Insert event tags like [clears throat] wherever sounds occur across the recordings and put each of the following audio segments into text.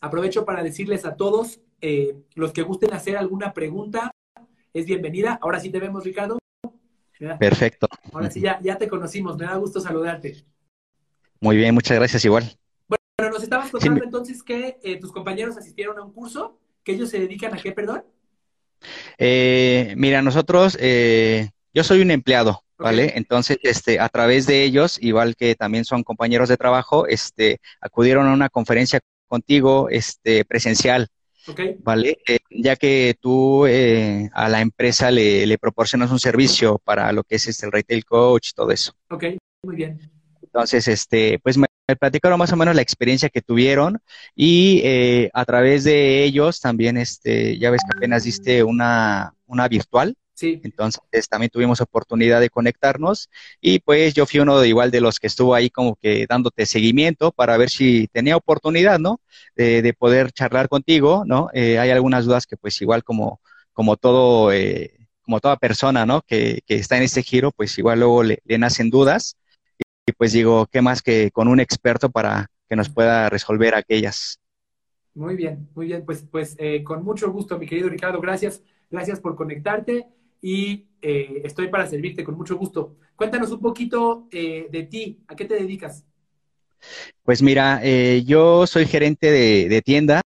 aprovecho para decirles a todos, eh, los que gusten hacer alguna pregunta, es bienvenida. Ahora sí te vemos, Ricardo. Perfecto. Ahora sí, ya, ya te conocimos, me da gusto saludarte. Muy bien, muchas gracias igual. Bueno, nos estabas contando entonces que eh, tus compañeros asistieron a un curso, que ellos se dedican a qué, perdón. Eh, mira, nosotros, eh, yo soy un empleado, ¿vale? Entonces, este, a través de ellos, igual que también son compañeros de trabajo, este, acudieron a una conferencia contigo, este, presencial, ¿vale? Eh, ya que tú eh, a la empresa le, le, proporcionas un servicio para lo que es este, el retail coach, todo eso. Ok, muy bien. Entonces, este, pues me, platicaron más o menos la experiencia que tuvieron y eh, a través de ellos también, este, ya ves que apenas diste una, una virtual. Sí. Entonces también tuvimos oportunidad de conectarnos y pues yo fui uno de igual de los que estuvo ahí como que dándote seguimiento para ver si tenía oportunidad, ¿no? De, de poder charlar contigo, ¿no? Eh, hay algunas dudas que pues igual como, como todo, eh, como toda persona, ¿no? Que, que, está en este giro, pues igual luego le, le nacen dudas y pues digo, ¿qué más que con un experto para que nos pueda resolver aquellas? Muy bien, muy bien, pues, pues eh, con mucho gusto, mi querido Ricardo, gracias, gracias por conectarte y eh, estoy para servirte con mucho gusto. Cuéntanos un poquito eh, de ti, ¿a qué te dedicas? Pues mira, yo soy gerente de, de tienda,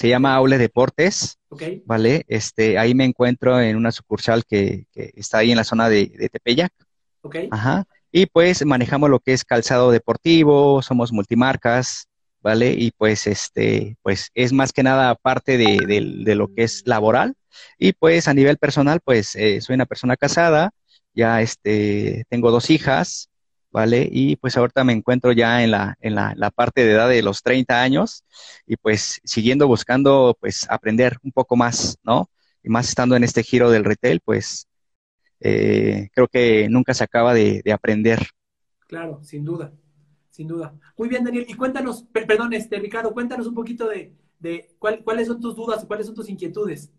se llama Aule Deportes, okay. ¿vale? Este, ahí me encuentro en una sucursal que, que está ahí en la zona de, de Tepeyac. Ok. Ajá. Y pues manejamos lo que es calzado deportivo, somos multimarcas, ¿vale? Y pues este, pues es más que nada parte de, de, de lo que es laboral. Y pues a nivel personal, pues eh, soy una persona casada, ya este, tengo dos hijas, ¿vale? Y pues ahorita me encuentro ya en la, en la, la, parte de edad de los 30 años y pues siguiendo buscando pues aprender un poco más, ¿no? Y más estando en este giro del retail, pues eh, creo que nunca se acaba de, de, aprender. Claro, sin duda, sin duda. Muy bien, Daniel, y cuéntanos, perdón, este, Ricardo, cuéntanos un poquito de, de cuál, cuáles son tus dudas, cuáles son tus inquietudes.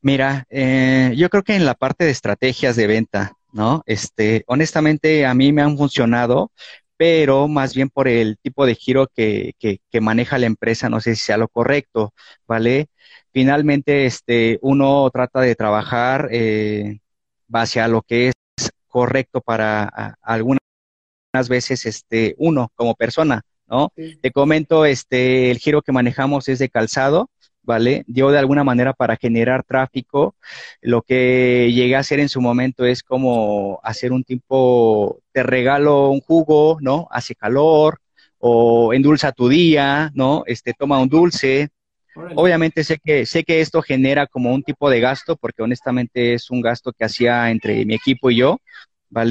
Mira, eh, yo creo que en la parte de estrategias de venta, ¿no? Este, honestamente, a mí me han funcionado, pero más bien por el tipo de giro que, que, que maneja la empresa, no sé si sea lo correcto, ¿vale? Finalmente, este, uno trata de trabajar eh, base a lo que es correcto para a, algunas veces, este, uno como persona, ¿no? Sí. Te comento, este, el giro que manejamos es de calzado, ¿vale? Yo de alguna manera para generar tráfico, lo que llegué a hacer en su momento es como hacer un tipo, te regalo un jugo, ¿no? Hace calor, o endulza tu día, ¿no? Este, toma un dulce. Órale. Obviamente sé que, sé que esto genera como un tipo de gasto, porque honestamente es un gasto que hacía entre mi equipo y yo, ¿vale?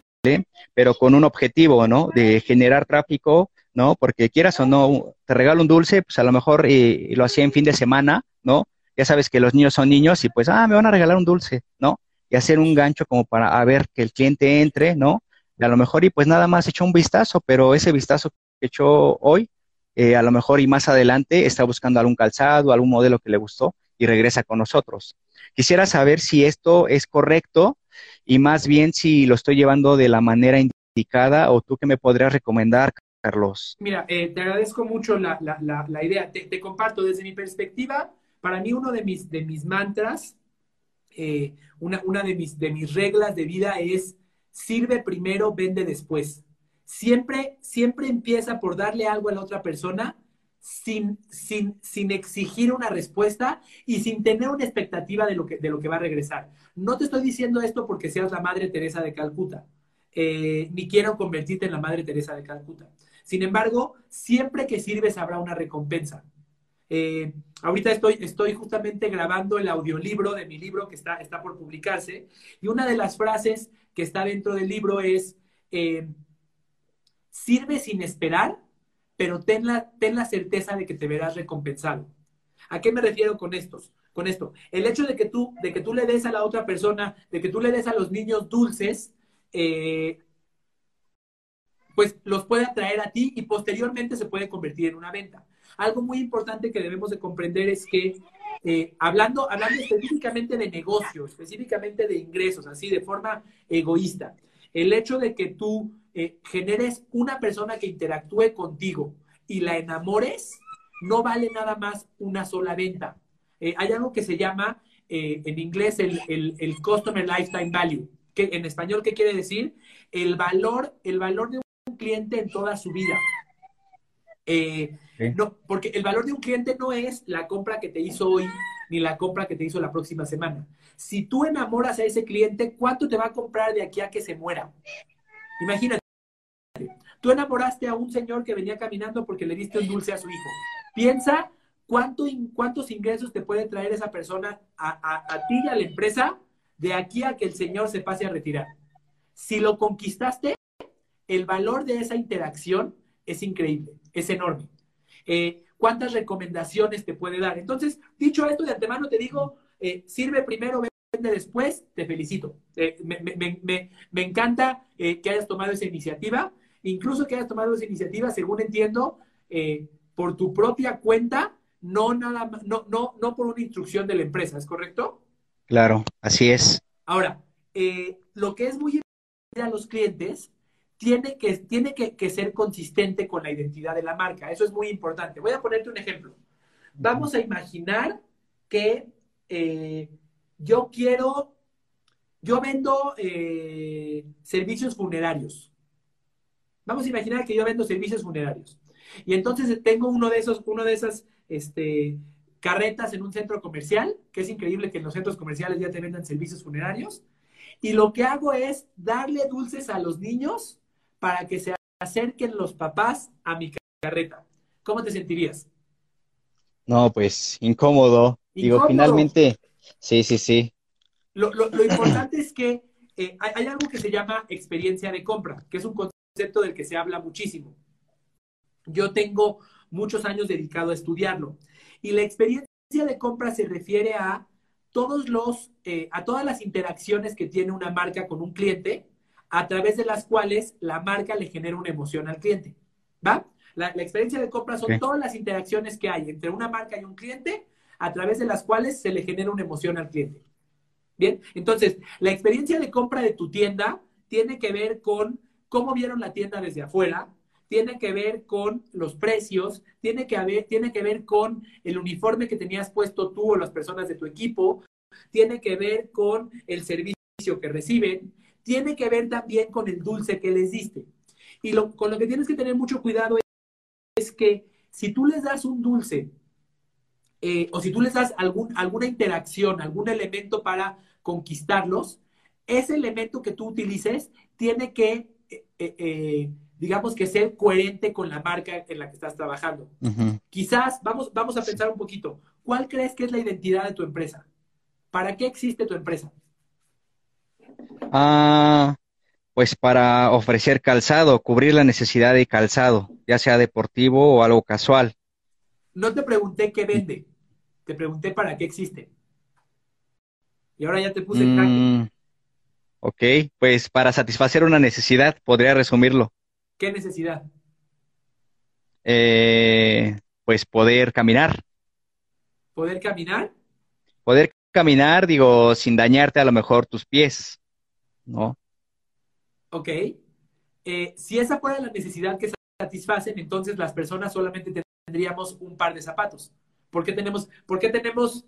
Pero con un objetivo, ¿no? De generar tráfico, ¿no? Porque quieras o no, te regalo un dulce, pues a lo mejor eh, lo hacía en fin de semana, ¿no? Ya sabes que los niños son niños y pues, ah, me van a regalar un dulce, ¿no? Y hacer un gancho como para a ver que el cliente entre, ¿no? Y a lo mejor y pues nada más echó un vistazo, pero ese vistazo que echó hoy, eh, a lo mejor y más adelante está buscando algún calzado, algún modelo que le gustó y regresa con nosotros. Quisiera saber si esto es correcto y más bien si lo estoy llevando de la manera indicada o tú que me podrías recomendar, Carlos. Mira, eh, te agradezco mucho la, la, la, idea. Te, te, comparto desde mi perspectiva. Para mí uno de mis, de mis mantras, eh, una, una de, mis, de mis reglas de vida es sirve primero, vende después. Siempre, siempre empieza por darle algo a la otra persona sin, sin, sin exigir una respuesta y sin tener una expectativa de lo, que, de lo que va a regresar. No te estoy diciendo esto porque seas la Madre Teresa de Calcuta, eh, ni quiero convertirte en la Madre Teresa de Calcuta. Sin embargo, siempre que sirves habrá una recompensa. Eh, ahorita estoy, estoy justamente grabando el audiolibro de mi libro que está, está por publicarse y una de las frases que está dentro del libro es, eh, sirve sin esperar, pero ten la, ten la certeza de que te verás recompensado. ¿A qué me refiero con estos? Con esto, el hecho de que tú, de que tú le des a la otra persona, de que tú le des a los niños dulces, eh, pues los puede atraer a ti y posteriormente se puede convertir en una venta. Algo muy importante que debemos de comprender es que eh, hablando, hablando específicamente de negocio, específicamente de ingresos, así de forma egoísta, el hecho de que tú eh, generes una persona que interactúe contigo y la enamores, no vale nada más una sola venta. Eh, hay algo que se llama en inglés el, el, Customer Lifetime Value, que en español, ¿qué quiere decir? El valor, el valor de un cliente en toda su vida. Eh, no, porque el valor de un cliente no es la compra que te hizo hoy ni la compra que te hizo la próxima semana. Si tú enamoras a ese cliente, ¿cuánto te va a comprar de aquí a que se muera? Imagínate, tú enamoraste a un señor que venía caminando porque le diste un dulce a su hijo. Piensa cuánto, cuántos ingresos te puede traer esa persona a, a ti y a la empresa de aquí a que el señor se pase a retirar. Si lo conquistaste, el valor de esa interacción es increíble es enorme. Eh, ¿Cuántas recomendaciones te puede dar? Entonces, dicho esto de antemano, te digo, eh, sirve primero, vende después, te felicito. Eh, me, encanta que hayas tomado esa iniciativa, incluso que hayas tomado esa iniciativa, según entiendo, por tu propia cuenta, no, nada, no, no, no por una instrucción de la empresa, ¿es correcto? Claro, así es. Ahora, lo que es muy importante a los clientes tiene, que, tiene que, ser consistente con la identidad de la marca. Eso es muy importante. Voy a ponerte un ejemplo. Vamos a imaginar que eh, yo quiero, yo vendo eh, servicios funerarios. Vamos a imaginar que yo vendo servicios funerarios. Y entonces tengo uno de esos, uno de esas este, carretas en un centro comercial, que es increíble que en los centros comerciales ya te vendan servicios funerarios. Y lo que hago es darle dulces a los niños para que se acerquen los papás a mi carreta. ¿Cómo te sentirías? No, pues incómodo. Digo, finalmente, sí, sí, sí. Lo, importante es que eh, hay, algo que se llama experiencia de compra, que es un concepto del que se habla muchísimo. Yo tengo muchos años dedicado a estudiarlo. Y la experiencia de compra se refiere a todos los, eh, a todas las interacciones que tiene una marca con un cliente a través de las cuales la marca le genera una emoción al cliente. ¿Va? La, experiencia de compra son todas las interacciones que hay entre una marca y un cliente a través de las cuales se le genera una emoción al cliente. Bien, entonces, la experiencia de compra de tu tienda tiene que ver con cómo vieron la tienda desde afuera, tiene que ver con los precios, tiene que, haber, tiene que ver con el uniforme que tenías puesto tú o las personas de tu equipo, tiene que ver con el servicio que reciben, tiene que ver también con el dulce que les diste. Y lo, con lo que tienes que tener mucho cuidado es, que si tú les das un dulce eh, o si tú les das algún, alguna interacción, algún elemento para conquistarlos, ese elemento que tú utilices tiene que, eh, eh, digamos que ser coherente con la marca en la que estás trabajando. Quizás, vamos, vamos a pensar un poquito, ¿cuál crees que es la identidad de tu empresa? ¿Para qué existe tu empresa? Ah, pues para ofrecer calzado, cubrir la necesidad de calzado, ya sea deportivo o algo casual. No te pregunté qué vende, te pregunté para qué existe. Y ahora ya te puse mm, Ok, pues para satisfacer una necesidad, podría resumirlo. ¿Qué necesidad? Eh, pues poder caminar. ¿Poder caminar? Poder caminar, digo, sin dañarte a lo mejor tus pies. ¿No? Ok. Eh, si esa fuera la necesidad que satisfacen, entonces las personas solamente tendríamos un par de zapatos. ¿Por qué tenemos, por qué tenemos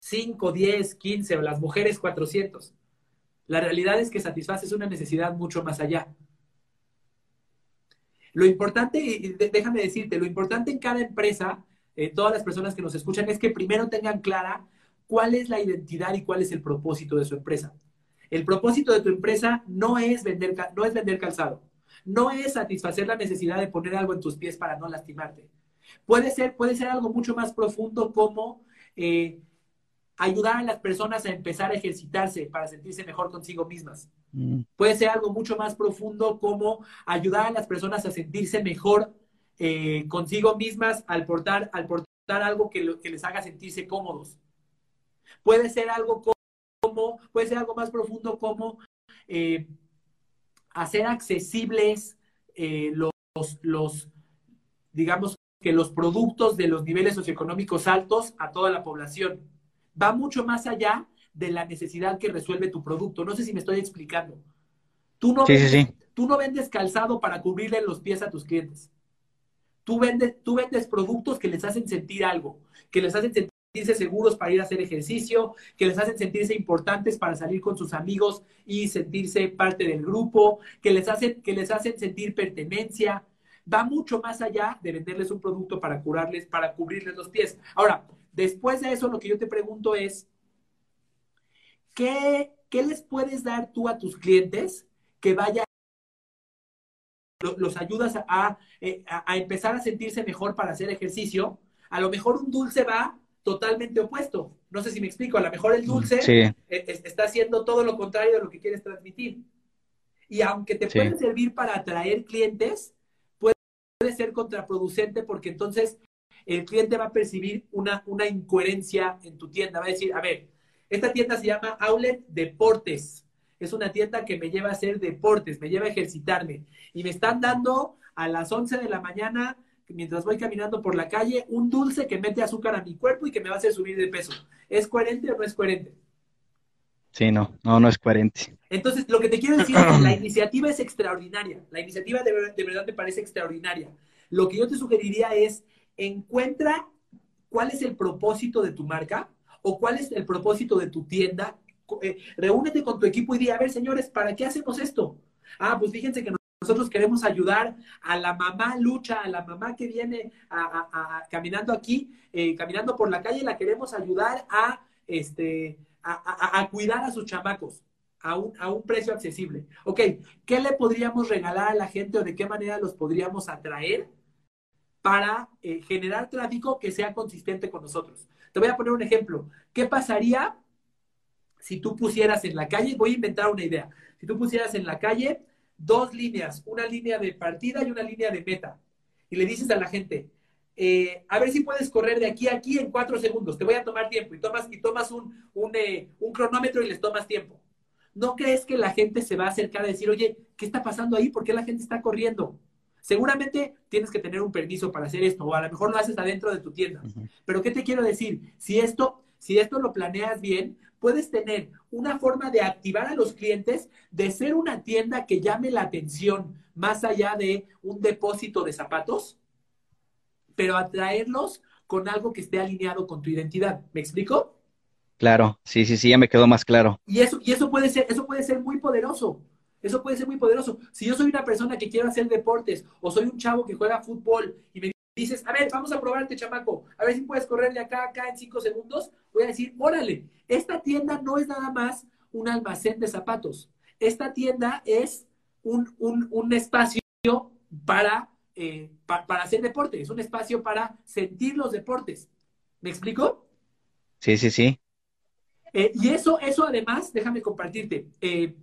5, 10, 15 o las mujeres 400? La realidad es que satisfaces una necesidad mucho más allá. Lo importante, y déjame decirte, lo importante en cada empresa, eh, todas las personas que nos escuchan, es que primero tengan clara cuál es la identidad y cuál es el propósito de su empresa. El propósito de tu empresa no es vender, no es vender calzado, no es satisfacer la necesidad de poner algo en tus pies para no lastimarte. Puede ser, puede ser algo mucho más profundo como eh, ayudar a las personas a empezar a ejercitarse para sentirse mejor consigo mismas. Mm. Puede ser algo mucho más profundo como ayudar a las personas a sentirse mejor eh, consigo mismas al portar, al portar algo que, que les haga sentirse cómodos. Puede ser algo como puede ser algo más profundo como eh, hacer accesibles eh, los, los, digamos que los productos de los niveles socioeconómicos altos a toda la población. Va mucho más allá de la necesidad que resuelve tu producto. No sé si me estoy explicando. Tú no, vendes, Tú no vendes calzado para cubrirle los pies a tus clientes. Tú vendes, tú vendes productos que les hacen sentir algo, que les hacen sentirse seguros para ir a hacer ejercicio, que les hacen sentirse importantes para salir con sus amigos y sentirse parte del grupo, que les hacen, que les hacen sentir pertenencia. Va mucho más allá de venderles un producto para curarles, para cubrirles los pies. Ahora, después de eso, lo que yo te pregunto es, ¿qué, qué les puedes dar tú a tus clientes que vaya los ayudas eh, a, a, empezar a sentirse mejor para hacer ejercicio, a lo mejor un dulce va totalmente opuesto. No sé si me explico, a lo mejor el dulce e, está haciendo todo lo contrario de lo que quieres transmitir. Y aunque te puede servir para atraer clientes, puede, ser contraproducente porque entonces el cliente va a percibir una, una incoherencia en tu tienda. Va a decir, a ver, esta tienda se llama Outlet Deportes es una tienda que me lleva a hacer deportes, me lleva a ejercitarme. Y me están dando a las 11 de la mañana, mientras voy caminando por la calle, un dulce que mete azúcar a mi cuerpo y que me va a hacer subir de peso. ¿Es coherente o no es coherente? Sí, no, no, no es coherente. Entonces, lo que te quiero decir es que la [clears throat] iniciativa es extraordinaria. La iniciativa de, de verdad me parece extraordinaria. Lo que yo te sugeriría es, encuentra cuál es el propósito de tu marca o cuál es el propósito de tu tienda eh, reúnete con tu equipo y di, a ver, señores, ¿para qué hacemos esto? Ah, pues fíjense que nosotros queremos ayudar a la mamá lucha, a la mamá que viene caminando aquí, eh, caminando por la calle, la queremos ayudar a, este, a, cuidar a sus chamacos a un, a un precio accesible. Ok, ¿qué le podríamos regalar a la gente o de qué manera los podríamos atraer para eh, generar tráfico que sea consistente con nosotros? Te voy a poner un ejemplo. ¿Qué pasaría si tú pusieras en la calle, voy a inventar una idea, si tú pusieras en la calle dos líneas, una línea de partida y una línea de meta, y le dices a la gente, eh, a ver si puedes correr de aquí a aquí en cuatro segundos, te voy a tomar tiempo, y tomas, y tomas un, un, eh, un cronómetro y les tomas tiempo. ¿No crees que la gente se va a acercar a decir, oye, ¿qué está pasando ahí? ¿Por qué la gente está corriendo? Seguramente tienes que tener un permiso para hacer esto, o a lo mejor lo haces adentro de tu tienda. Pero ¿qué te quiero decir? Si esto, si esto lo planeas bien, puedes tener una forma de activar a los clientes, de ser una tienda que llame la atención más allá de un depósito de zapatos, pero atraerlos con algo que esté alineado con tu identidad. ¿Me explico? Claro, sí, sí, sí, ya me quedó más claro. Y eso, y eso puede ser, eso puede ser muy poderoso. Eso puede ser muy poderoso. Si yo soy una persona que quiero hacer deportes o soy un chavo que juega fútbol y me dices, a ver, vamos a probarte, chamaco, a ver si puedes correr de acá acá en cinco segundos, voy a decir, órale, esta tienda no es nada más un almacén de zapatos. Esta tienda es un, espacio para, eh, para hacer deporte, es un espacio para sentir los deportes. ¿Me explico? Sí, sí, sí. Eh, y eso, eso además, déjame compartirte. Eh,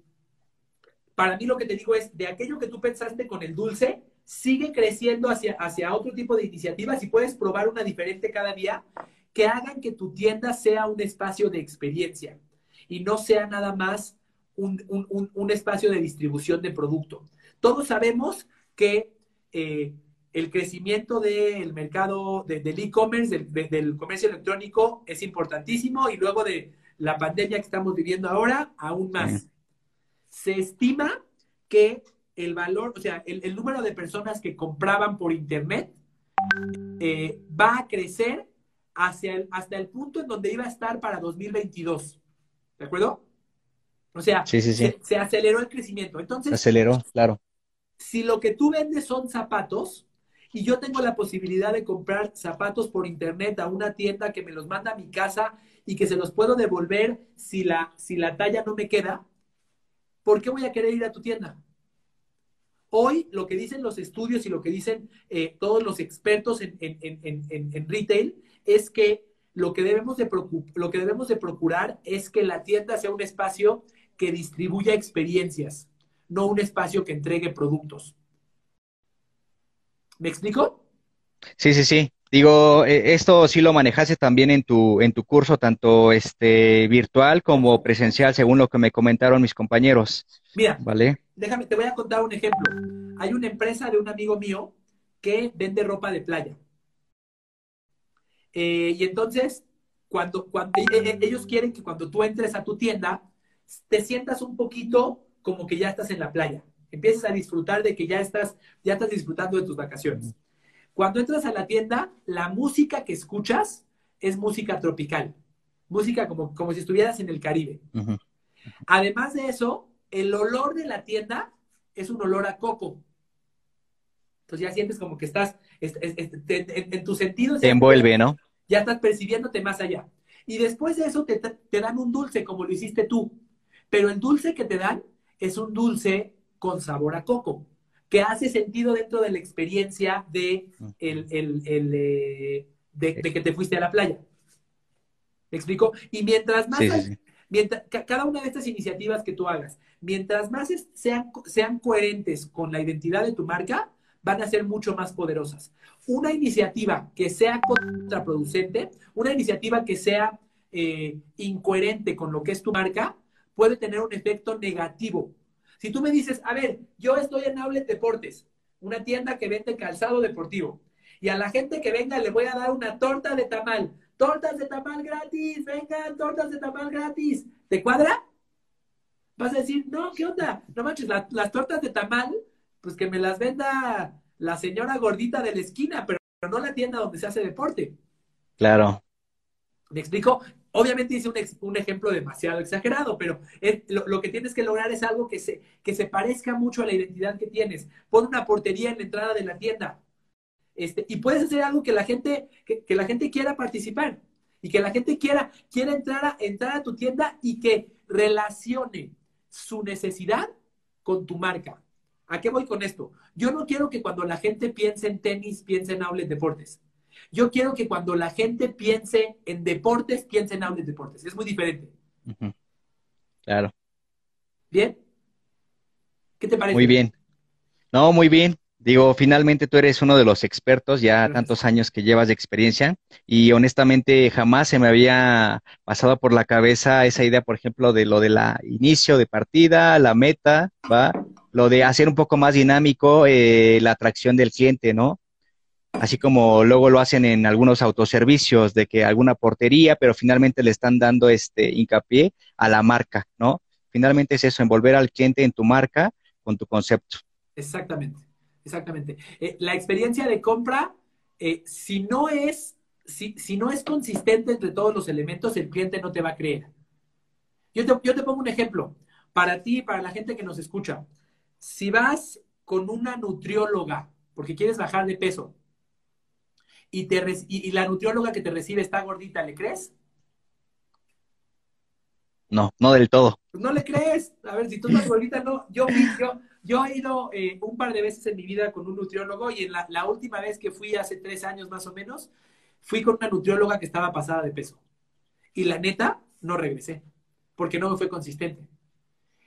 para mí lo que te digo es, de aquello que tú pensaste con el dulce, sigue creciendo hacia, hacia otro tipo de iniciativas y puedes probar una diferente cada día que hagan que tu tienda sea un espacio de experiencia y no sea nada más un, espacio de distribución de producto. Todos sabemos que eh, el crecimiento del mercado del e-commerce, del, comercio electrónico es importantísimo y luego de la pandemia que estamos viviendo ahora, aún más. Se estima que el valor, o sea, el, número de personas que compraban por Internet eh, va a crecer hacia el, hasta el punto en donde iba a estar para 2022. ¿De acuerdo? O sea, Se, aceleró el crecimiento. Entonces, aceleró, claro. Si lo que tú vendes son zapatos y yo tengo la posibilidad de comprar zapatos por internet a una tienda que me los manda a mi casa y que se los puedo devolver si la, si la talla no me queda, ¿por qué voy a querer ir a tu tienda? Hoy lo que dicen los estudios y lo que dicen eh, todos los expertos en, retail es que lo que, debemos de lo que debemos de procurar es que la tienda sea un espacio que distribuya experiencias, no un espacio que entregue productos. ¿Me explico? Sí, sí, sí. Digo, eh, esto sí lo manejaste también en tu, en tu curso, tanto este virtual como presencial, según lo que me comentaron mis compañeros. Mira, ¿vale? Déjame, te voy a contar un ejemplo. Hay una empresa de un amigo mío que vende ropa de playa. Eh, y entonces, cuando, cuando e, e, ellos quieren que cuando tú entres a tu tienda, te sientas un poquito como que ya estás en la playa. Empieces a disfrutar de que ya estás, ya estás disfrutando de tus vacaciones. Cuando entras a la tienda, la música que escuchas es música tropical, música como, como si estuvieras en el Caribe. Además de eso, el olor de la tienda es un olor a coco. Entonces ya sientes como que estás, en, tus sentidos. Te envuelve, ¿no? Ya estás percibiéndote más allá. Y después de eso te, te dan un dulce como lo hiciste tú. Pero el dulce que te dan es un dulce con sabor a coco, que hace sentido dentro de la experiencia de, el, eh, de, que te fuiste a la playa. ¿Me explico? Y mientras más, cada una de estas iniciativas que tú hagas, mientras más sean, sean coherentes con la identidad de tu marca, van a ser mucho más poderosas. Una iniciativa que sea contraproducente, una iniciativa que sea eh, incoherente con lo que es tu marca, puede tener un efecto negativo. Si tú me dices, a ver, yo estoy en Outlet Deportes, una tienda que vende calzado deportivo, y a la gente que venga le voy a dar una torta de tamal. Tortas de tamal gratis, vengan, tortas de tamal gratis. ¿Te cuadra? Vas a decir, no, ¿qué onda? No manches, las tortas de tamal, pues que me las venda la señora gordita de la esquina, pero no la tienda donde se hace deporte. Claro. ¿Me explico? Obviamente hice un, ejemplo demasiado exagerado, pero lo, que tienes que lograr es algo que se, que se parezca mucho a la identidad que tienes. Pon una portería en la entrada de la tienda. Este, y puedes hacer algo que la gente, que, la gente quiera participar y que la gente quiera, quiera entrar, a, entrar a tu tienda y que relacione su necesidad con tu marca. ¿A qué voy con esto? Yo no quiero que cuando la gente piense en tenis, piense en Outlet Deportes. Yo quiero que cuando la gente piense en deportes, piense en Outlet Deportes. Es muy diferente. Claro. ¿Bien? ¿Qué te parece? Muy bien. No, muy bien. Digo, finalmente tú eres uno de los expertos, ya tantos años que llevas de experiencia, y honestamente jamás se me había pasado por la cabeza esa idea, por ejemplo, de lo de la inicio de partida, la meta, ¿va? Lo de hacer un poco más dinámico eh, la atracción del cliente, ¿no? Así como luego lo hacen en algunos autoservicios, de que alguna portería, pero finalmente le están dando este hincapié a la marca, ¿no? Finalmente es eso, envolver al cliente en tu marca con tu concepto. Exactamente exactamente. Eh, la experiencia de compra, eh, si, no es, si, si, no es consistente entre todos los elementos, el cliente no te va a creer. Yo te, yo te pongo un ejemplo. Para ti, para la gente que nos escucha, si vas con una nutrióloga porque quieres bajar de peso y, te, y, la nutrióloga que te recibe está gordita, ¿le crees? No, no del todo. no le crees. A ver, si tú estás gordita, no. Yo, yo, yo he ido eh, un par de veces en mi vida con un nutriólogo y en la, última vez que fui hace tres años más o menos, fui con una nutrióloga que estaba pasada de peso. Y la neta, no regresé, porque no me fue consistente.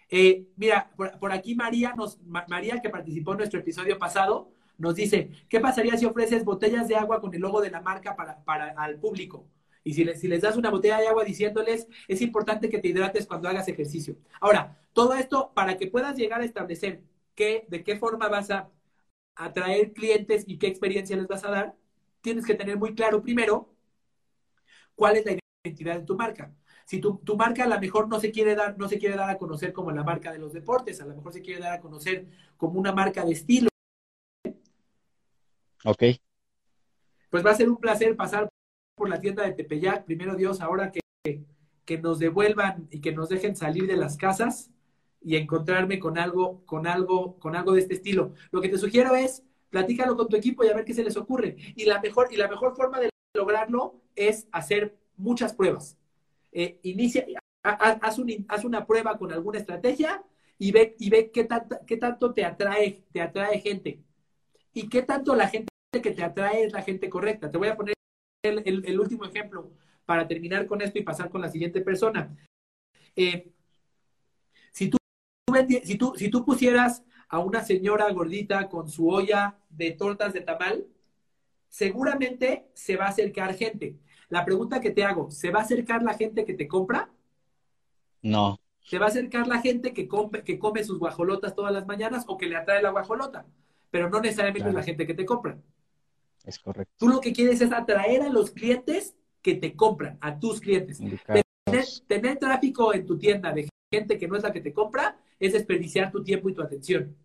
Eh, mira, por, aquí María, nos, María, que participó en nuestro episodio pasado, nos dice, ¿qué pasaría si ofreces botellas de agua con el logo de la marca para, para al público? Y si les, si les das una botella de agua diciéndoles, es importante que te hidrates cuando hagas ejercicio. Ahora, todo esto para que puedas llegar a establecer qué, de qué forma vas a atraer clientes y qué experiencia les vas a dar, tienes que tener muy claro primero cuál es la identidad de tu marca. Si tu, tu, marca a lo mejor no se quiere dar, no se quiere dar a conocer como la marca de los deportes, a lo mejor se quiere dar a conocer como una marca de estilo. Ok. Pues va a ser un placer pasar por la tienda de Tepeyac, primero Dios, ahora que, que nos devuelvan y que nos dejen salir de las casas y encontrarme con algo, con algo, con algo de este estilo. Lo que te sugiero es, platícalo con tu equipo y a ver qué se les ocurre. Y la mejor, y la mejor forma de lograrlo es hacer muchas pruebas. Eh, inicia, haz, un, haz, una prueba con alguna estrategia y ve, y ve qué, qué tanto te atrae, te atrae gente. Y qué tanto la gente que te atrae es la gente correcta. Te voy a poner el, último ejemplo para terminar con esto y pasar con la siguiente persona. Eh, si, tú, si tú pusieras a una señora gordita con su olla de tortas de tamal, seguramente se va a acercar gente. La pregunta que te hago, ¿se va a acercar la gente que te compra? No. ¿Se va a acercar la gente que come, que come sus guajolotas todas las mañanas o que le atrae la guajolota? Pero no necesariamente es la gente que te compra. Es correcto. Tú lo que quieres es atraer a los clientes que te compran, a tus clientes. Tener, tráfico en tu tienda de gente que no es la que te compra es desperdiciar tu tiempo y tu atención.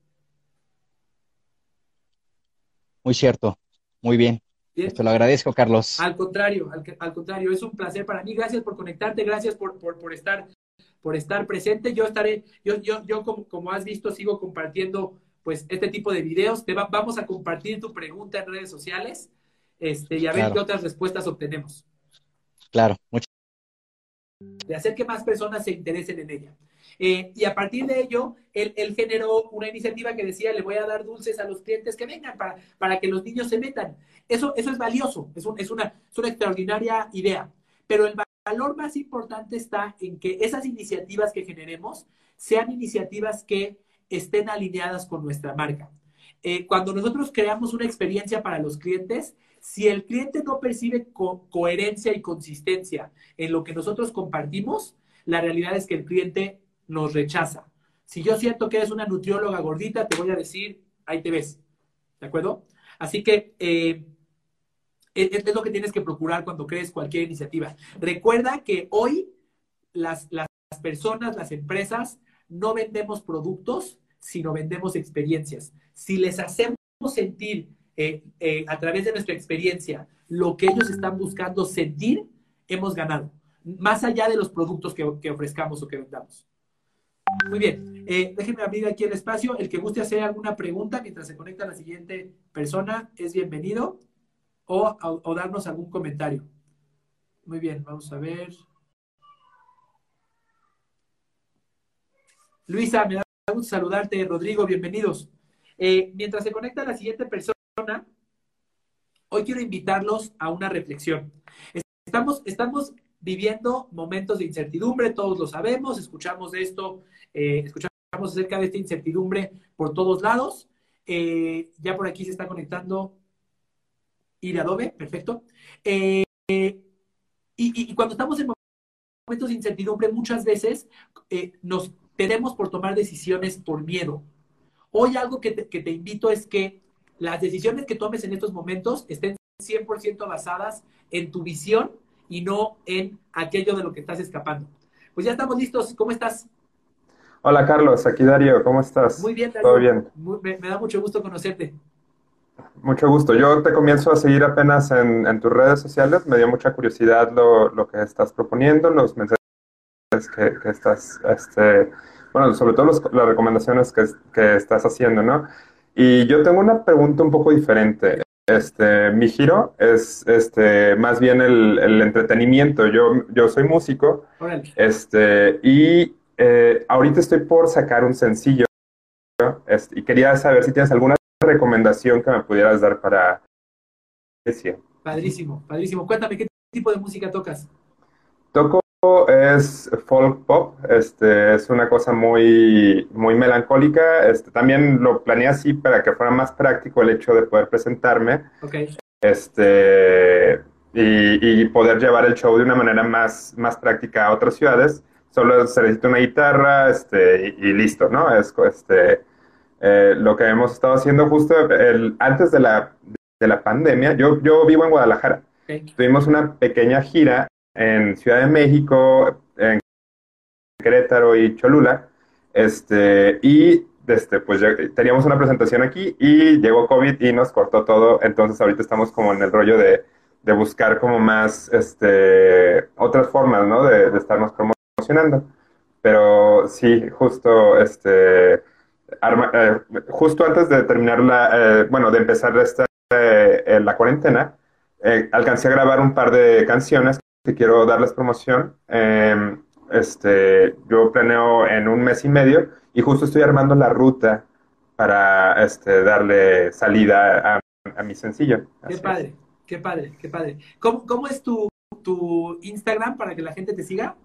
Muy cierto. Muy bien. Te lo agradezco, Carlos. Al contrario, al, contrario, es un placer para mí. Gracias por conectarte, gracias por, por, estar por estar presente. Yo estaré, yo, yo, yo como, como has visto, sigo compartiendo pues este tipo de videos. Te vamos a compartir tu pregunta en redes sociales este, y a ver qué otras respuestas obtenemos. Claro, muchas de hacer que más personas se interesen en ella. Eh, y a partir de ello, él, generó una iniciativa que decía, le voy a dar dulces a los clientes que vengan para, para que los niños se metan. Eso, eso es valioso, es, es, una, es una extraordinaria idea. Pero el valor más importante está en que esas iniciativas que generemos sean iniciativas que estén alineadas con nuestra marca. Eh, cuando nosotros creamos una experiencia para los clientes, si el cliente no percibe coherencia y consistencia en lo que nosotros compartimos, la realidad es que el cliente nos rechaza. Si yo siento que eres una nutrióloga gordita, te voy a decir, ahí te ves. ¿De acuerdo? Así que eh, es, lo que tienes que procurar cuando crees cualquier iniciativa. Recuerda que hoy las, las personas, las empresas, no vendemos productos, sino vendemos experiencias. Si les hacemos sentir eh, eh, a través de nuestra experiencia lo que ellos están buscando sentir, hemos ganado, más allá de los productos que, ofrezcamos o que vendamos. Muy bien, eh, déjenme abrir aquí el espacio. El que guste hacer alguna pregunta mientras se conecta la siguiente persona es bienvenido o, o darnos algún comentario. Muy bien, vamos a ver. Luisa, me da gusto saludarte. Rodrigo, bienvenidos. mientras se conecta la siguiente persona, hoy quiero invitarlos a una reflexión. Estamos, viviendo momentos de incertidumbre, todos lo sabemos, escuchamos de esto, eh, escuchamos acerca de esta incertidumbre por todos lados. Eh, ya por aquí se está conectando Ir Adobe, perfecto. Eh, y, cuando estamos en momentos de incertidumbre, muchas veces nos tenemos por tomar decisiones por miedo. Hoy algo que te invito es que las decisiones que tomes en estos momentos estén 100% basadas en tu visión y no en aquello de lo que estás escapando. Pues ya estamos listos. ¿Cómo estás? Hola Carlos, aquí Darío, ¿cómo estás? Muy bien, Darío. Todo bien. me, da mucho gusto conocerte. Mucho gusto. Yo te comienzo a seguir apenas en, tus redes sociales. Me dio mucha curiosidad lo, que estás proponiendo, los mensajes que, estás, este, bueno, sobre todo las recomendaciones que, que estás haciendo, ¿no? Y yo tengo una pregunta un poco diferente. Este, mi giro es este, más bien el, entretenimiento. Yo, yo soy músico. Este, y eh, ahorita estoy por sacar un sencillo. Este, y quería saber si tienes alguna recomendación que me pudieras dar para Padrísimo, padrísimo. Cuéntame, ¿qué tipo de música tocas? Toco es folk pop, este, es una cosa muy, muy melancólica. Este, también lo planeé así para que fuera más práctico el hecho de poder presentarme. Este, y, poder llevar el show de una manera más, más práctica a otras ciudades. Solo se necesita una guitarra este, y, listo, ¿no? Es este, eh, lo que hemos estado haciendo justo el, antes de la, de la pandemia. Yo, yo vivo en Guadalajara. Tuvimos una pequeña gira en Ciudad de México, en Querétaro y Cholula. Este, y este, pues teníamos una presentación aquí y llegó COVID y nos cortó todo. Entonces ahorita estamos como en el rollo de, de buscar como más este, otras formas, ¿no? De, de, estarnos promocionando. Pero sí, justo este, eh, justo antes de terminar la, eh, bueno, de empezar esta, eh, la cuarentena, alcancé a grabar un par de canciones que quiero darles promoción. Em, este, yo planeo en un mes y medio y justo estoy armando la ruta para este, darle salida a, mi sencillo. Qué padre, qué padre, qué padre. ¿Cómo, es tu, tu, Instagram para que la gente te siga?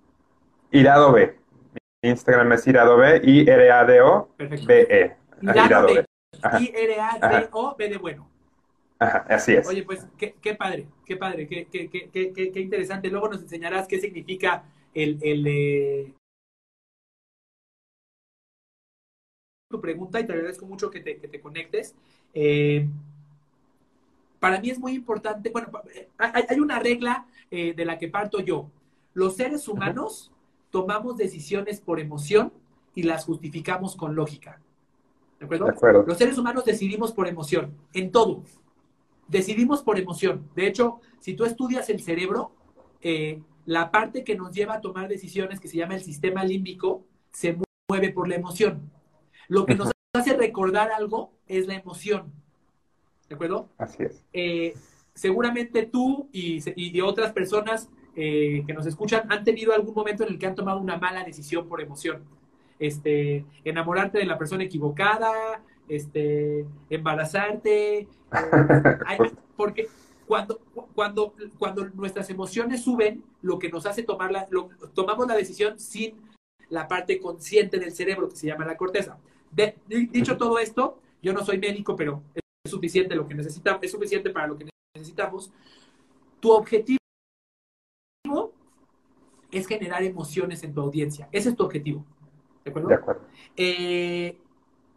Irado B. Mi Instagram es Irado B, I-R-A-D-O-B-E. Irado B. I-R-A-D-O-B de bueno así es. Oye, pues qué, padre, qué padre, qué, qué, qué, qué, interesante. Luego nos enseñarás qué significa el, el eh, tu pregunta y te agradezco mucho que te, que te conectes. Eh, para mí es muy importante, bueno, eh, hay, una regla de la que parto yo. Los seres humanos tomamos decisiones por emoción y las justificamos con lógica. ¿De acuerdo? De acuerdo. Los seres humanos decidimos por emoción, en todo decidimos por emoción. De hecho, si tú estudias el cerebro, eh, la parte que nos lleva a tomar decisiones, que se llama el sistema límbico, se mueve por la emoción. Lo que nos hace recordar algo es la emoción. ¿De acuerdo? Así es. Eh, seguramente tú y, y otras personas eh, que nos escuchan han tenido algún momento en el que han tomado una mala decisión por emoción. Este, enamorarte de la persona equivocada, este, embarazarte, [laughs] eh, porque cuando, cuando, cuando nuestras emociones suben, lo que nos hace tomar la, tomamos la decisión sin la parte consciente del cerebro que se llama la corteza. dicho todo esto, yo no soy médico, pero es suficiente lo que necesitamos, es suficiente para lo que necesitamos. Tu objetivo es generar emociones en tu audiencia. Ese es tu objetivo. ¿De acuerdo? De acuerdo. Eh,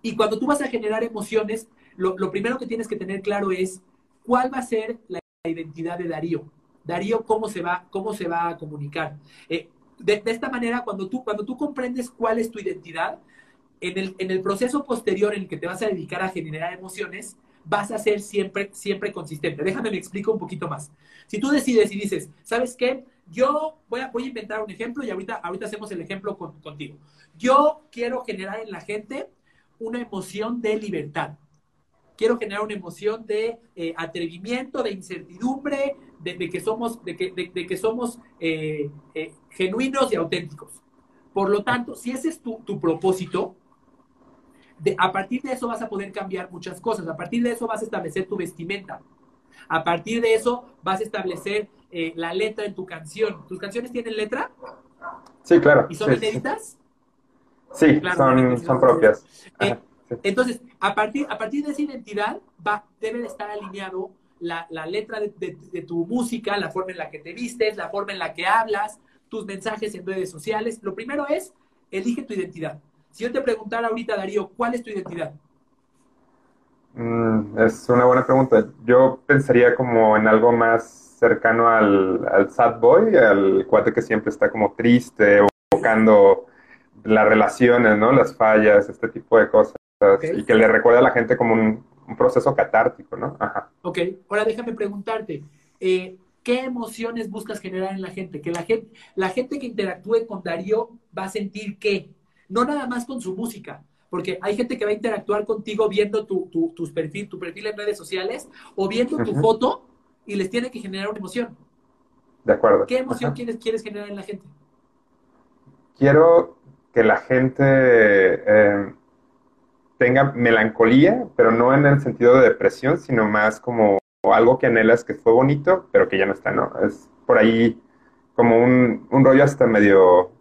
y cuando tú vas a generar emociones, lo, primero que tienes que tener claro es cuál va a ser la identidad de Darío. Darío, ¿cómo se va, cómo se va a comunicar? Eh, de, esta manera, cuando tú, cuando tú comprendes cuál es tu identidad, en el, en el proceso posterior en el que te vas a dedicar a generar emociones, vas a ser siempre, siempre consistente. Déjame me explico un poquito más. Si tú decides y dices, ¿sabes qué? Yo voy a, voy a inventar un ejemplo y ahorita, ahorita hacemos el ejemplo contigo. Yo quiero generar en la gente una emoción de libertad. Quiero generar una emoción de eh, atrevimiento, de incertidumbre, de, que somos, de que, de, que somos eh, eh, genuinos y auténticos. Por lo tanto, si ese es tu, tu propósito, a partir de eso vas a poder cambiar muchas cosas. A partir de eso vas a establecer tu vestimenta. A partir de eso vas a establecer la letra en tu canción. ¿Tus canciones tienen letra? Sí, claro. ¿Y son inéditas? Sí, son, propias. Eh, entonces, a partir, a partir de esa identidad va, debe de estar alineado la, letra de, tu música, la forma en la que te vistes, la forma en la que hablas, tus mensajes en redes sociales. Lo primero es, elige tu identidad. Si yo te preguntara ahorita, Darío, ¿cuál es tu identidad? Mm, es una buena pregunta. Yo pensaría como en algo más cercano al, al sad boy, al cuate que siempre está como triste o buscando las relaciones, ¿no? Las fallas, este tipo de cosas. Y que le recuerda a la gente como un, proceso catártico, ¿no? Ajá. Ok, ahora déjame preguntarte, eh, ¿qué emociones buscas generar en la gente? Que la gente, la gente que interactúe con Darío va a sentir qué? No nada más con su música, porque hay gente que va a interactuar contigo viendo tu, tu, tus perfil, tu perfil en redes sociales o viendo tu foto y les tiene que generar una emoción. De acuerdo. ¿Qué emoción quieres, quieres generar en la gente? Quiero que la gente eh, tenga melancolía, pero no en el sentido de depresión, sino más como algo que anhelas que fue bonito, pero que ya no está, ¿no? Es por ahí como un, rollo hasta medio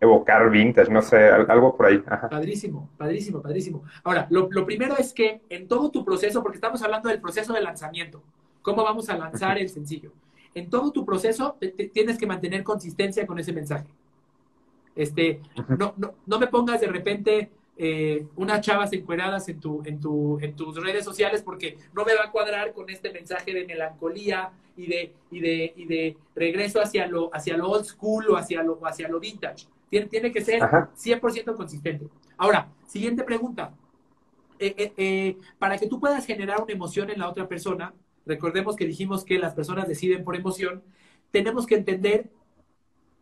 evocar vintage, no sé, algo por ahí. Padrísimo, padrísimo, padrísimo. Ahora, lo, primero es que en todo tu proceso, porque estamos hablando del proceso de lanzamiento, cómo vamos a lanzar el sencillo, en todo tu proceso tienes que mantener consistencia con ese mensaje. Este, no, no, no me pongas de repente eh, unas chavas encueradas en, tu, en, tu, en tus redes sociales porque no me va a cuadrar con este mensaje de melancolía y de, y de, y de regreso hacia lo, hacia lo old school o hacia lo, hacia lo vintage. Tiene, tiene que ser 100% consistente. Ahora, siguiente pregunta. Eh, eh, para que tú puedas generar una emoción en la otra persona, recordemos que dijimos que las personas deciden por emoción, tenemos que entender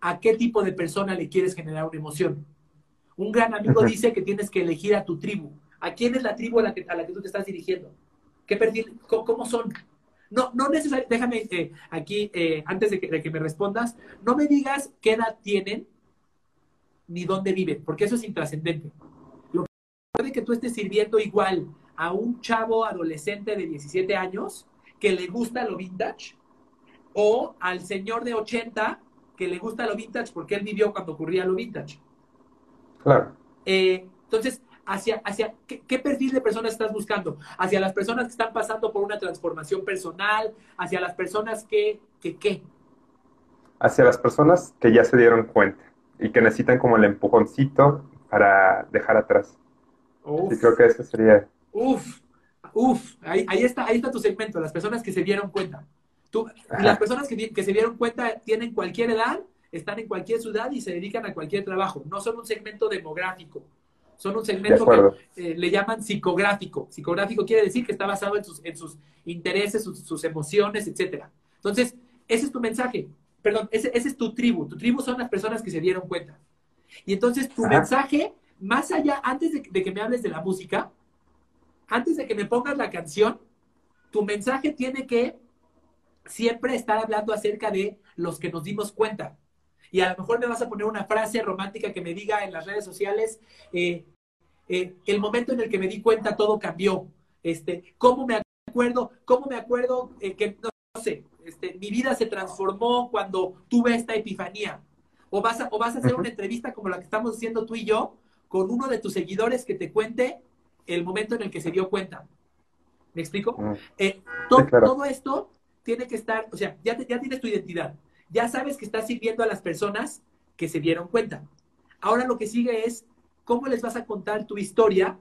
a qué tipo de persona le quieres generar una emoción. Un gran amigo dice que tienes que elegir a tu tribu. ¿A quién es la tribu a la que, a la que tú te estás dirigiendo? ¿Qué perfil? ¿Cómo, son? No, no necesariamente, déjame eh, aquí, eh, antes de que, me respondas, no me digas qué edad tienen ni dónde viven, porque eso es intrascendente. Lo que puede que tú estés sirviendo igual a un chavo adolescente de 17 años que le gusta lo vintage o al señor de 80 que le gusta lo vintage porque él vivió cuando ocurría lo vintage. Claro. Eh, entonces, hacia, hacia ¿qué, perfil de personas estás buscando? Hacia las personas que están pasando por una transformación personal, hacia las personas que, que ¿qué? Hacia las personas que ya se dieron cuenta y que necesitan como el empujoncito para dejar atrás. Uf. creo que eso sería. Uf, uf, ahí, ahí, está, ahí está tu segmento, las personas que se dieron cuenta. Tú, las personas que, que, se dieron cuenta tienen cualquier edad, están en cualquier ciudad y se dedican a cualquier trabajo. No son un segmento demográfico. Son un segmento que eh, le llaman psicográfico. Psicográfico quiere decir que está basado en sus, en sus intereses, sus, emociones, etc. Entonces, ese es tu mensaje. Perdón, ese, es tu tribu. Tu tribu son las personas que se dieron cuenta. Y entonces tu mensaje, más allá, antes de, de que me hables de la música, antes de que me pongas la canción, tu mensaje tiene que siempre estar hablando acerca de los que nos dimos cuenta. Y a lo mejor me vas a poner una frase romántica que me diga en las redes sociales, eh, eh, el momento en el que me di cuenta todo cambió. Este, ¿Cómo me acuerdo? ¿Cómo me acuerdo eh, que, no, sé, este, mi vida se transformó cuando tuve esta epifanía? O vas a, o vas a hacer una entrevista como la que estamos haciendo tú y yo, con uno de tus seguidores que te cuente el momento en el que se dio cuenta. ¿Me explico? Todo esto tiene que estar, o sea, ya, tienes tu identidad, ya sabes que estás sirviendo a las personas que se dieron cuenta. Ahora lo que sigue es cómo les vas a contar tu historia,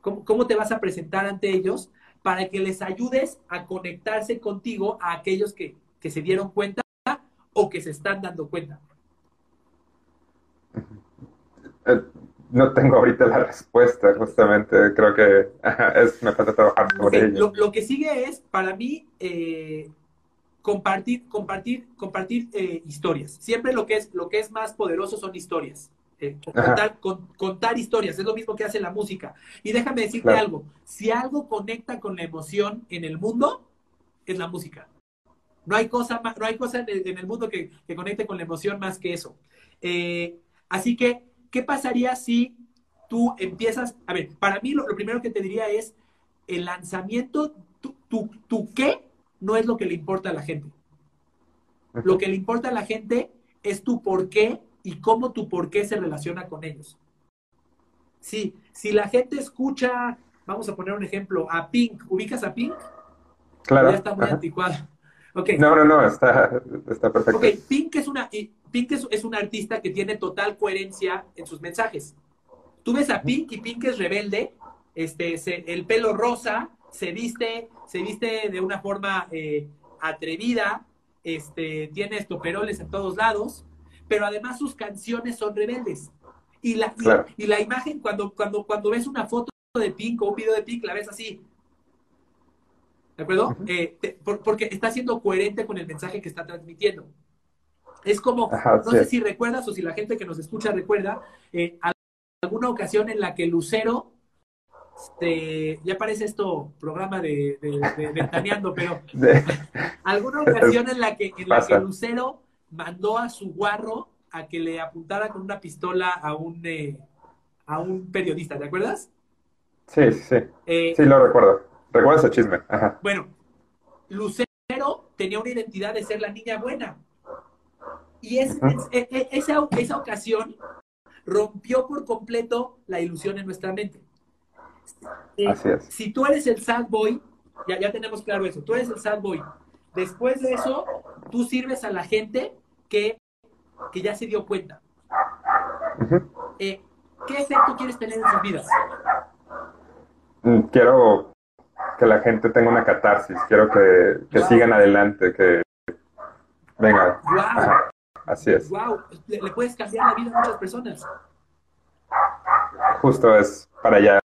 cómo, te vas a presentar ante ellos para que les ayudes a conectarse contigo a aquellos que, que se dieron cuenta o que se están dando cuenta. Eh, no tengo ahorita la respuesta, justamente. Creo que es, me falta trabajar sobre ello. Lo, que sigue es, para mí, eh, compartir, compartir, compartir eh, historias. Siempre lo que es, lo que es más poderoso son historias. Eh, contar, historias, es lo mismo que hace la música. Y déjame decirte algo, si algo conecta con la emoción en el mundo, es la música. No hay cosa, no hay cosa en el, mundo que, que, conecte con la emoción más que eso. así que ¿qué pasaría si tú empiezas, a ver, para mí lo, primero que te diría es, el lanzamiento, tu, qué no es lo que le importa a la gente. Lo que le importa a la gente es tu por qué y cómo tu por qué se relaciona con ellos. Sí, si la gente escucha, vamos a poner un ejemplo, a Pink, ¿ubicas a Pink? Claro. Ya está muy anticuado. Okay. No, no, no, está, está perfecto. Ok, Pink es una, Pink es, un artista que tiene total coherencia en sus mensajes. Tú ves a Pink y Pink es rebelde, este, el pelo rosa, se viste, se viste de una forma eh, atrevida, este, tiene estoperoles en todos lados, pero además sus canciones son rebeldes. Y la, y, la imagen, cuando, cuando, cuando ves una foto de Pink o un video de Pink, la ves así. ¿De acuerdo? Eh, porque está siendo coherente con el mensaje que está transmitiendo. Es como, no sé si recuerdas o si la gente que nos escucha recuerda, eh, alguna ocasión en la que Lucero, este, ya parece esto programa de, de, ventaneando, pero [laughs] alguna ocasión en la que, en la que Lucero mandó a su guarro a que le apuntara con una pistola a un, eh, a un periodista, ¿te acuerdas? Sí, sí, eh, sí, lo recuerdo. Recuerdo ese chisme. Bueno, Lucero tenía una identidad de ser la niña buena. Y es, esa, esa ocasión rompió por completo la ilusión en nuestra mente. Eh, Así es. Si tú eres el sad boy, ya, ya tenemos claro eso, tú eres el sad boy. Después de eso, tú sirves a la gente que, que ya se dio cuenta. Eh, ¿Qué efecto quieres tener en sus vidas? Mm, quiero que la gente tenga una catarsis, quiero que, que sigan adelante, que venga. Así es. Wow, le, puedes cambiar la vida a muchas personas. Justo es para allá,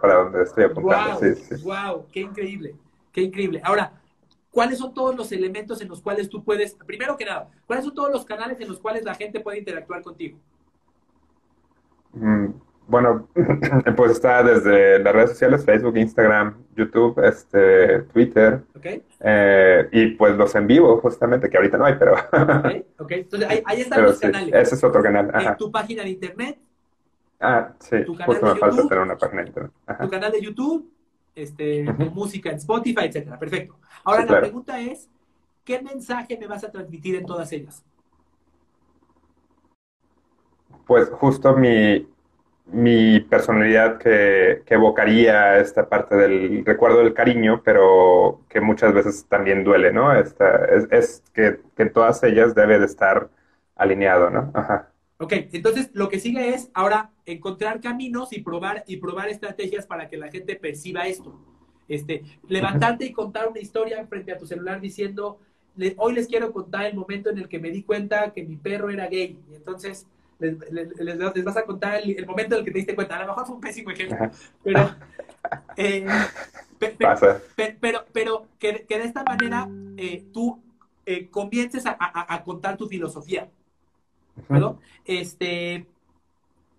para donde estoy apuntando. Wow, sí, sí. wow, qué increíble, qué increíble. Ahora, ¿cuáles son todos los elementos en los cuales tú puedes, primero que nada, cuáles son todos los canales en los cuales la gente puede interactuar contigo? Mm, bueno, [laughs] pues está desde las redes sociales, Facebook, Instagram, YouTube, este, Twitter. Eh, y pues los en vivo, justamente, que ahorita no hay, pero... ok, [laughs] Entonces ahí, están los canales. Ese es otro canal. Ajá. tu página de internet. Ah, sí, tu justo me falta tener una página de internet. Tu canal de YouTube, este, música en Spotify, etcétera. Perfecto. Ahora la pregunta es, ¿qué mensaje me vas a transmitir en todas ellas? Pues justo mi, mi personalidad que, evocaría esta parte del recuerdo del cariño, pero que muchas veces también duele, ¿no? Esta, es, que, en todas ellas debe de estar alineado, ¿no? Ajá. Ok, entonces lo que sigue es ahora encontrar caminos y probar, y probar estrategias para que la gente perciba esto. Este, levantarte y contar una historia frente a tu celular diciendo, hoy les quiero contar el momento en el que me di cuenta que mi perro era gay. Entonces les, vas a contar el, momento en el que te diste cuenta. A lo mejor fue un pésimo ejemplo, pero, [laughs] eh, pero, pero, que, de esta manera eh, tú eh, comiences a, contar tu filosofía. ¿no? Este,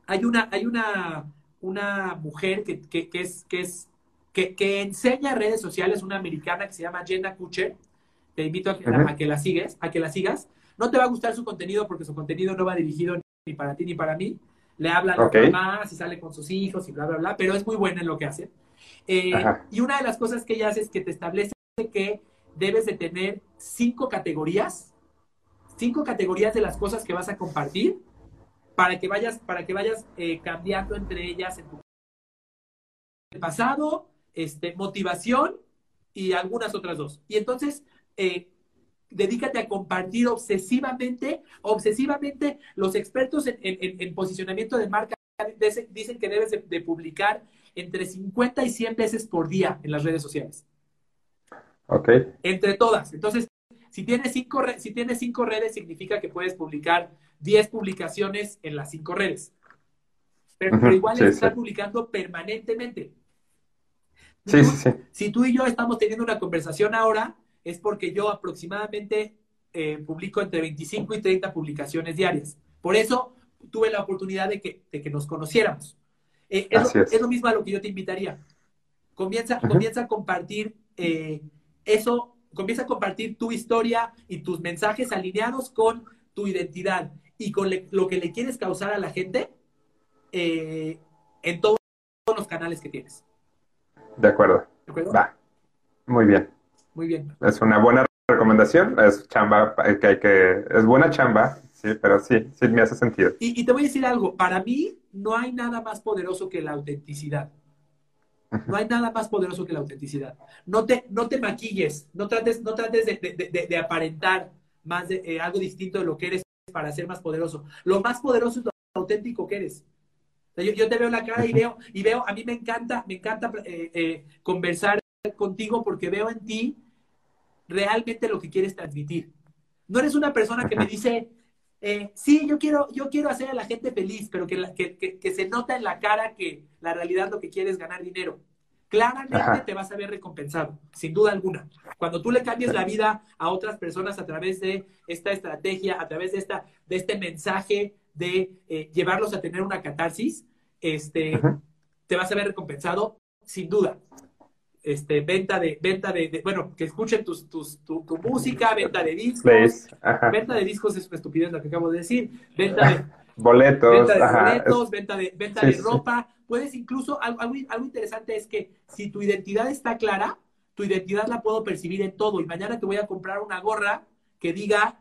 hay una, hay una, una mujer que, es, que, es que, que, enseña redes sociales, una americana que se llama Jenna Kutcher. Te invito a que, a que la sigues, a que la sigas. No te va a gustar su contenido porque su contenido no va dirigido ni para ti ni para mí. Le habla a los demás y sale con sus hijos y bla, bla, bla, pero es muy buena en lo que hace. Eh, y una de las cosas que ella hace es que te establece que debes de tener cinco categorías, cinco categorías de las cosas que vas a compartir para que vayas, para que vayas eh, cambiando entre ellas en tu pasado, este, motivación y algunas otras dos. Y entonces, eh, dedícate a compartir obsesivamente, obsesivamente, los expertos en, posicionamiento de marca dicen que debes de, publicar entre 50 y 100 veces por día en las redes sociales. Ok. Entre todas. Entonces, si tienes cinco, si tienes cinco redes, significa que puedes publicar 10 publicaciones en las cinco redes. Pero, igual es estar publicando permanentemente. Sí, sí, sí. Si tú y yo estamos teniendo una conversación ahora, es porque yo aproximadamente eh, publico entre 25 y 30 publicaciones diarias. Por eso tuve la oportunidad de que, de que nos conociéramos. Eh, es, lo, mismo a lo que yo te invitaría. Comienza, comienza a compartir eh, eso, comienza a compartir tu historia y tus mensajes alineados con tu identidad y con lo que le quieres causar a la gente en todos los canales que tienes. De acuerdo. ¿De acuerdo? Va. Muy bien. Muy bien. Es una buena recomendación, es chamba que hay que, es buena chamba, sí, pero sí, sí me hace sentido. Y, te voy a decir algo, para mí no hay nada más poderoso que la autenticidad. No hay nada más poderoso que la autenticidad. No te, no te maquilles, no trates, no trates de, aparentar más de, eh, algo distinto de lo que eres para ser más poderoso. Lo más poderoso es lo auténtico que eres. yo, te veo la cara y veo, y veo, a mí me encanta, me encanta eh, eh, conversar contigo porque veo en ti realmente lo que quieres transmitir. No eres una persona que me dice, eh, sí, yo quiero, yo quiero hacer a la gente feliz, pero que, que, se nota en la cara que la realidad lo que quieres es ganar dinero. Claramente te vas a ver recompensado, sin duda alguna. Cuando tú le cambies la vida a otras personas a través de esta estrategia, a través de, esta, de este mensaje de eh, llevarlos a tener una catarsis, este, te vas a ver recompensado, sin duda este, venta de, venta de, bueno, que escuchen tus, tus, tu, música, venta de discos. Venta de discos es una estupidez lo que acabo de decir. Venta de [laughs] boletos. Venta de boletos, venta de, venta de ropa. Puedes incluso, algo, algo, interesante es que si tu identidad está clara, tu identidad la puedo percibir en todo. Y mañana te voy a comprar una gorra que diga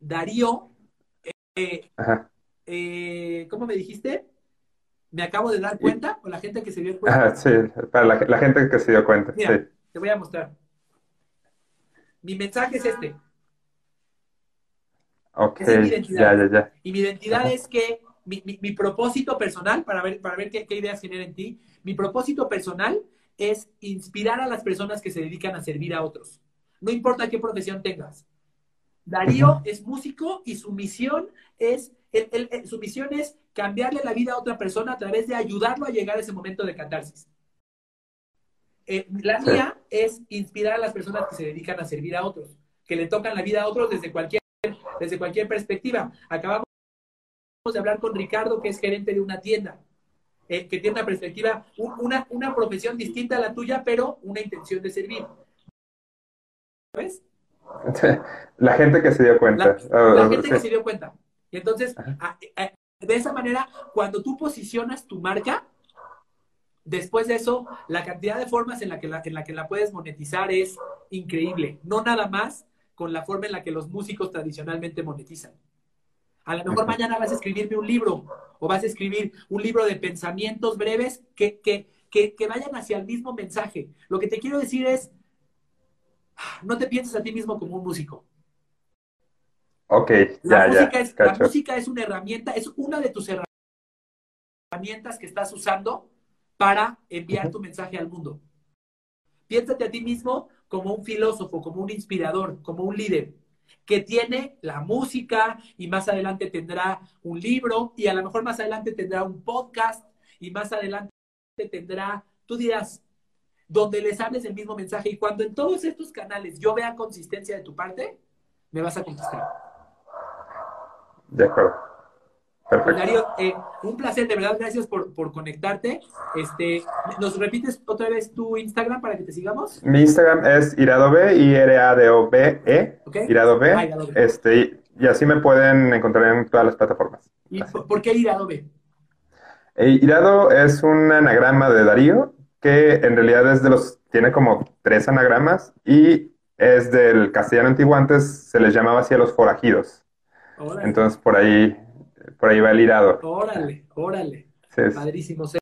Darío, eh, eh, ¿cómo me dijiste? Me acabo de dar cuenta, o la gente que se dio cuenta. sí, para la, gente que se dio cuenta. Mira, te voy a mostrar. Mi mensaje es este. Ok, ya, ya, ya. Y mi identidad es que mi, propósito personal, para ver, para ver qué, ideas genera en ti, mi propósito personal es inspirar a las personas que se dedican a servir a otros. No importa qué profesión tengas. Darío es músico y su misión es, su misión es cambiarle la vida a otra persona a través de ayudarlo a llegar a ese momento de catarsis. Eh, la mía es inspirar a las personas que se dedican a servir a otros, que le tocan la vida a otros desde cualquier, desde cualquier perspectiva. Acabamos de hablar con Ricardo, que es gerente de una tienda, eh, que tiene una perspectiva, una, una profesión distinta a la tuya, pero una intención de servir. ¿Sabes? [laughs] La gente que se dio cuenta. La, gente que se dio cuenta. Y entonces, de esa manera, cuando tú posicionas tu marca, después de eso, la cantidad de formas en la que la, en la, que la puedes monetizar es increíble. No nada más con la forma en la que los músicos tradicionalmente monetizan. A lo mejor mañana vas a escribirme un libro o vas a escribir un libro de pensamientos breves que, que, que, que vayan hacia el mismo mensaje. Lo que te quiero decir es, no te pienses a ti mismo como un músico. Ok, la música Es, la música es una herramienta, es una de tus herramientas que estás usando para enviar tu mensaje al mundo. Piénsate a ti mismo como un filósofo, como un inspirador, como un líder. que tiene la música y más adelante tendrá un libro y a lo mejor más adelante tendrá un podcast y más adelante tendrá, tú dirás, donde les hables el mismo mensaje y cuando en todos estos canales yo vea consistencia de tu parte, me vas a contestar. De acuerdo. Perfecto. Darío, eh, un placer, de verdad, gracias por, conectarte. Este, ¿Nos repites otra vez tu Instagram para que te sigamos? Mi Instagram es iradobe, i r a d o b e iradobe. Ah, este, y así me pueden encontrar en todas las plataformas. ¿Y por, qué iradobe? Eh, irado es un anagrama de Darío que en realidad es de los, tiene como tres anagramas y es del castellano antiguo, antes se les llamaba así a los forajidos. Entonces por ahí por ahí va el irado. Órale, órale. Padrísimo. Se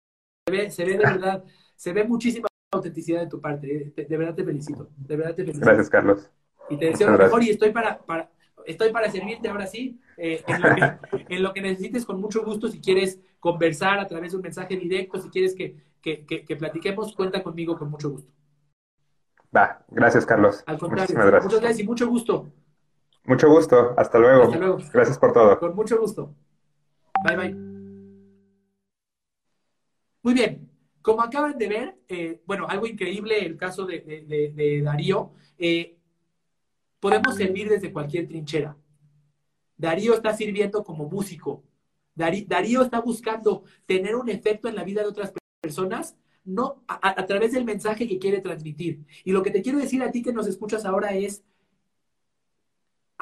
ve, se ve de verdad, se ve muchísima autenticidad de tu parte. Eh. De, verdad te felicito. De verdad te felicito. Gracias, Carlos. Y te deseo lo mejor y estoy para, para, estoy para servirte ahora sí. Eh, en, lo que, [laughs] en, lo que, necesites con mucho gusto, si quieres conversar a través de un mensaje directo, si quieres que, que, que platiquemos, cuenta conmigo con mucho gusto. Va, gracias, Carlos. Al contrario, gracias. muchas gracias y mucho gusto. Mucho gusto. Hasta luego. Hasta luego. Gracias por todo. Con mucho gusto. Bye, bye. Muy bien. Como acaban de ver, eh, bueno, algo increíble el caso de, Darío. Eh, podemos servir desde cualquier trinchera. Darío está sirviendo como músico. Darío está buscando tener un efecto en la vida de otras personas, no a, través del mensaje que quiere transmitir. Y lo que te quiero decir a ti que nos escuchas ahora es,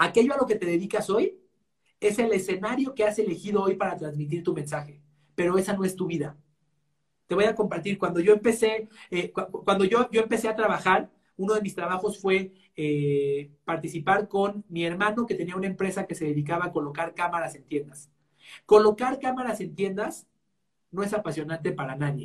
aquello a lo que te dedicas hoy es el escenario que has elegido hoy para transmitir tu mensaje, pero esa no es tu vida. Te voy a compartir, cuando yo empecé, eh, cuando yo, yo empecé a trabajar, uno de mis trabajos fue eh, participar con mi hermano que tenía una empresa que se dedicaba a colocar cámaras en tiendas. Colocar cámaras en tiendas no es apasionante para nadie.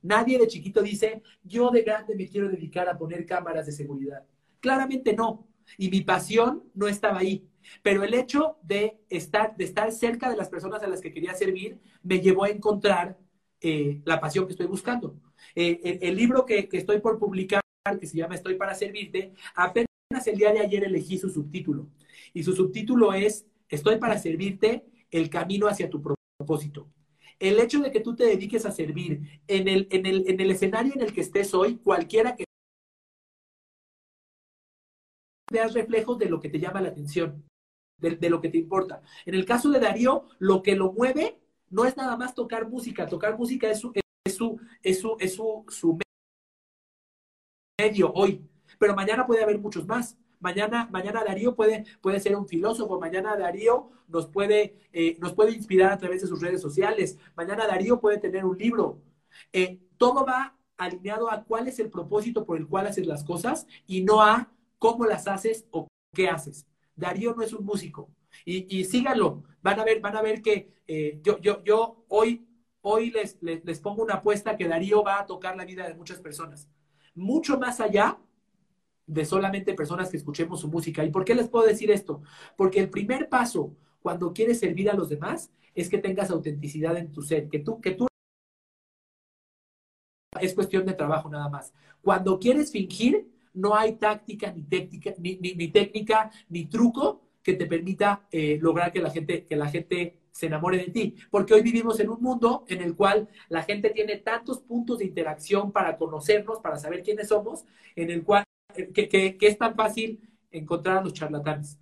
Nadie de chiquito dice, yo de grande me quiero dedicar a poner cámaras de seguridad. Claramente no. Y mi pasión no estaba ahí. Pero el hecho de estar, de estar cerca de las personas a las que quería servir me llevó a encontrar eh, la pasión que estoy buscando. Eh, el, libro que, estoy por publicar, que se llama Estoy para servirte, apenas el día de ayer elegí su subtítulo. Y su subtítulo es Estoy para servirte, el camino hacia tu propósito. El hecho de que tú te dediques a servir en el, en el, en el escenario en el que estés hoy, cualquiera que veas reflejos de lo que te llama la atención de, lo que te importa. En el caso de Darío, lo que lo mueve no es nada más tocar música, tocar música es su, es su, es su, es su, medio hoy, pero mañana puede haber muchos más. Mañana, mañana Darío puede, puede ser un filósofo, mañana Darío nos puede, eh, nos puede inspirar a través de sus redes sociales, mañana Darío puede tener un libro. Eh, todo va alineado a cuál es el propósito por el cual haces las cosas y no a cómo las haces o qué haces. Darío no es un músico. Y, y síganlo. Van a ver, van a ver que eh, yo, yo, yo hoy, hoy les, les, pongo una apuesta que Darío va a tocar la vida de muchas personas. Mucho más allá de solamente personas que escuchemos su música. ¿Y por qué les puedo decir esto? Porque el primer paso cuando quieres servir a los demás es que tengas autenticidad en tu ser, que tú, que tú es cuestión de trabajo nada más. Cuando quieres fingir, no hay táctica ni técnica, ni, ni, técnica, ni truco que te permita eh, lograr que la, gente, que la gente se enamore de ti. Porque hoy vivimos en un mundo en el cual la gente tiene tantos puntos de interacción para conocernos, para saber quiénes somos, en el cual que, que, es tan fácil encontrar a los charlatanes.